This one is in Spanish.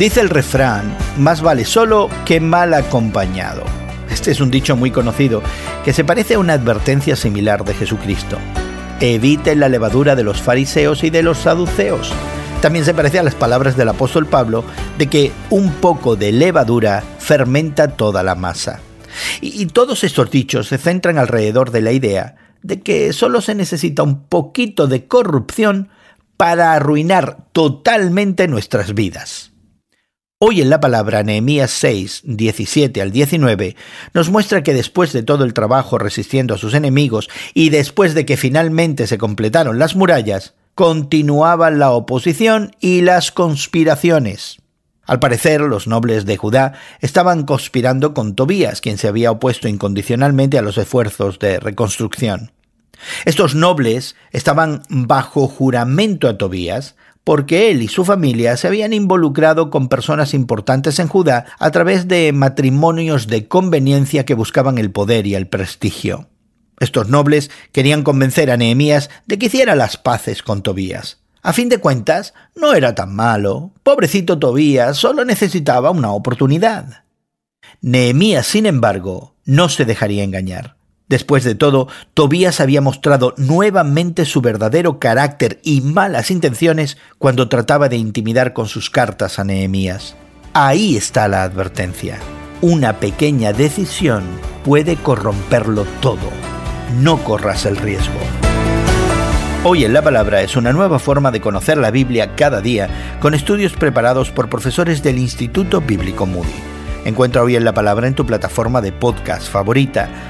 Dice el refrán, más vale solo que mal acompañado. Este es un dicho muy conocido que se parece a una advertencia similar de Jesucristo. Eviten la levadura de los fariseos y de los saduceos. También se parece a las palabras del apóstol Pablo de que un poco de levadura fermenta toda la masa. Y, todos estos dichos se centran alrededor de la idea de que solo se necesita un poquito de corrupción para arruinar totalmente nuestras vidas. Hoy en la palabra Nehemías 6, 17 al 19 nos muestra que después de todo el trabajo resistiendo a sus enemigos y después de que finalmente se completaron las murallas, continuaban la oposición y las conspiraciones. Al parecer, los nobles de Judá estaban conspirando con Tobías, quien se había opuesto incondicionalmente a los esfuerzos de reconstrucción. Estos nobles estaban bajo juramento a Tobías porque él y su familia se habían involucrado con personas importantes en Judá a través de matrimonios de conveniencia que buscaban el poder y el prestigio. Estos nobles querían convencer a Nehemías de que hiciera las paces con Tobías. A fin de cuentas, no era tan malo. Pobrecito Tobías solo necesitaba una oportunidad. Nehemías, sin embargo, no se dejaría engañar. Después de todo, Tobías había mostrado nuevamente su verdadero carácter y malas intenciones cuando trataba de intimidar con sus cartas a Nehemías. Ahí está la advertencia. Una pequeña decisión puede corromperlo todo. No corras el riesgo. Hoy en la Palabra es una nueva forma de conocer la Biblia cada día con estudios preparados por profesores del Instituto Bíblico Moody. Encuentra Hoy en la Palabra en tu plataforma de podcast favorita